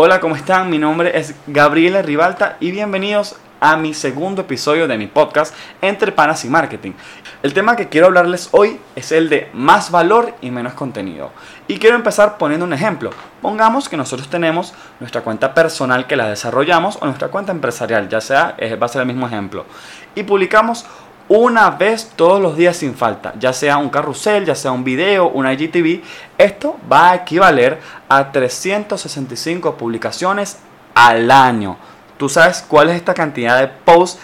Hola, ¿cómo están? Mi nombre es Gabriela Ribalta y bienvenidos a mi segundo episodio de mi podcast Entre Panas y Marketing. El tema que quiero hablarles hoy es el de más valor y menos contenido. Y quiero empezar poniendo un ejemplo. Pongamos que nosotros tenemos nuestra cuenta personal que la desarrollamos o nuestra cuenta empresarial, ya sea, eh, va a ser el mismo ejemplo. Y publicamos una vez todos los días sin falta, ya sea un carrusel, ya sea un video, una IGTV, esto va a equivaler a 365 publicaciones al año. Tú sabes cuál es esta cantidad de posts,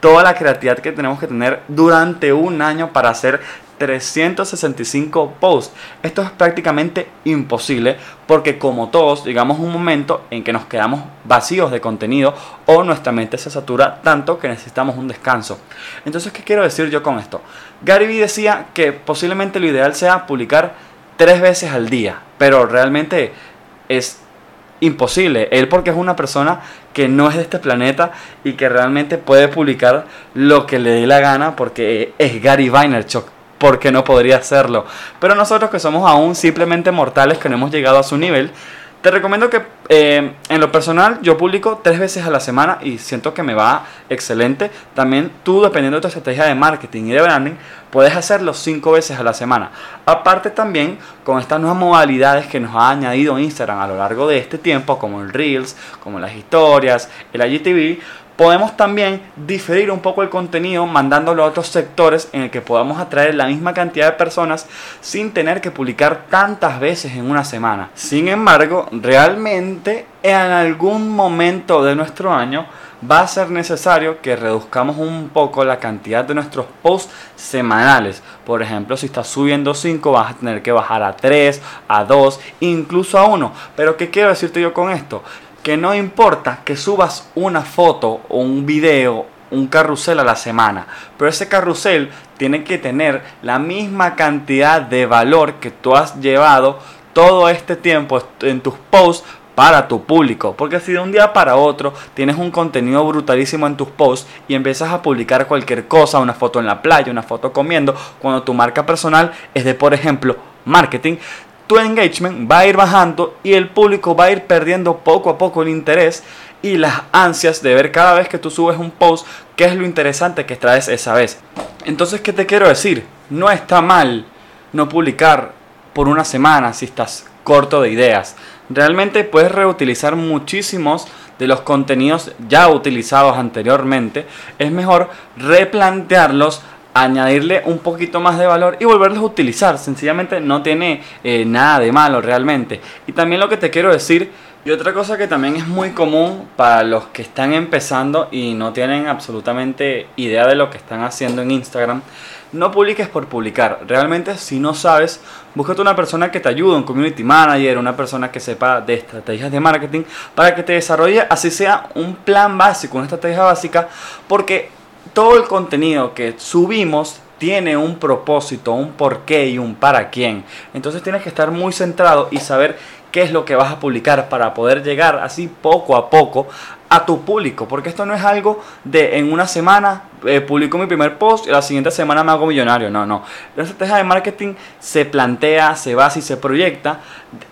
toda la creatividad que tenemos que tener durante un año para hacer 365 posts. Esto es prácticamente imposible porque como todos llegamos a un momento en que nos quedamos vacíos de contenido o nuestra mente se satura tanto que necesitamos un descanso. Entonces, ¿qué quiero decir yo con esto? Gary Vee decía que posiblemente lo ideal sea publicar tres veces al día, pero realmente es imposible. Él porque es una persona que no es de este planeta y que realmente puede publicar lo que le dé la gana porque es Gary Vaynerchuk porque no podría hacerlo. Pero nosotros que somos aún simplemente mortales que no hemos llegado a su nivel, te recomiendo que eh, en lo personal yo publico tres veces a la semana y siento que me va excelente. También tú, dependiendo de tu estrategia de marketing y de branding, puedes hacerlo cinco veces a la semana. Aparte también con estas nuevas modalidades que nos ha añadido Instagram a lo largo de este tiempo, como el Reels, como las historias, el IGTV, podemos también diferir un poco el contenido mandándolo a otros sectores en el que podamos atraer la misma cantidad de personas sin tener que publicar tantas veces en una semana. Sin embargo, realmente en algún momento de nuestro año va a ser necesario que reduzcamos un poco la cantidad de nuestros posts semanales. Por ejemplo, si estás subiendo 5, vas a tener que bajar a 3, a 2, incluso a 1. Pero ¿qué quiero decirte yo con esto? Que no importa que subas una foto o un video, un carrusel a la semana, pero ese carrusel tiene que tener la misma cantidad de valor que tú has llevado todo este tiempo en tus posts para tu público. Porque si de un día para otro tienes un contenido brutalísimo en tus posts y empiezas a publicar cualquier cosa, una foto en la playa, una foto comiendo, cuando tu marca personal es de, por ejemplo, marketing, tu engagement va a ir bajando y el público va a ir perdiendo poco a poco el interés y las ansias de ver cada vez que tú subes un post qué es lo interesante que traes esa vez. Entonces, ¿qué te quiero decir? No está mal no publicar por una semana si estás corto de ideas. Realmente puedes reutilizar muchísimos de los contenidos ya utilizados anteriormente. Es mejor replantearlos añadirle un poquito más de valor y volverlos a utilizar. Sencillamente no tiene eh, nada de malo realmente. Y también lo que te quiero decir, y otra cosa que también es muy común para los que están empezando y no tienen absolutamente idea de lo que están haciendo en Instagram, no publiques por publicar. Realmente si no sabes, búscate una persona que te ayude, un community manager, una persona que sepa de estrategias de marketing para que te desarrolle así sea un plan básico, una estrategia básica, porque todo el contenido que subimos tiene un propósito, un porqué y un para quién. Entonces tienes que estar muy centrado y saber qué es lo que vas a publicar para poder llegar así poco a poco a tu público. Porque esto no es algo de en una semana eh, publico mi primer post y la siguiente semana me hago millonario. No, no. La estrategia de marketing se plantea, se basa y se proyecta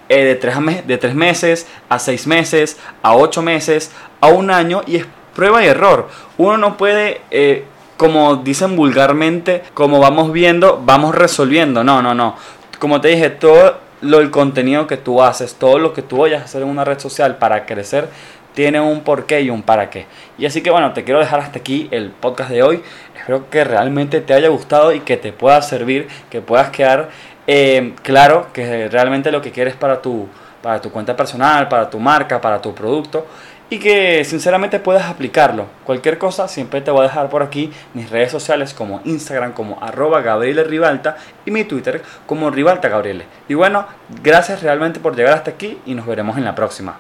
eh, de, tres de tres meses a seis meses, a ocho meses, a un año y es prueba y error. Uno no puede, eh, como dicen vulgarmente, como vamos viendo, vamos resolviendo. No, no, no. Como te dije, todo lo, el contenido que tú haces, todo lo que tú vayas a hacer en una red social para crecer, tiene un porqué y un para qué. Y así que bueno, te quiero dejar hasta aquí el podcast de hoy. Espero que realmente te haya gustado y que te pueda servir, que puedas quedar eh, claro que realmente lo que quieres para tu, para tu cuenta personal, para tu marca, para tu producto y que sinceramente puedas aplicarlo. Cualquier cosa siempre te voy a dejar por aquí mis redes sociales como Instagram como arroba Gabriele Rivalta y mi Twitter como Rivalta Gabriele. Y bueno, gracias realmente por llegar hasta aquí y nos veremos en la próxima.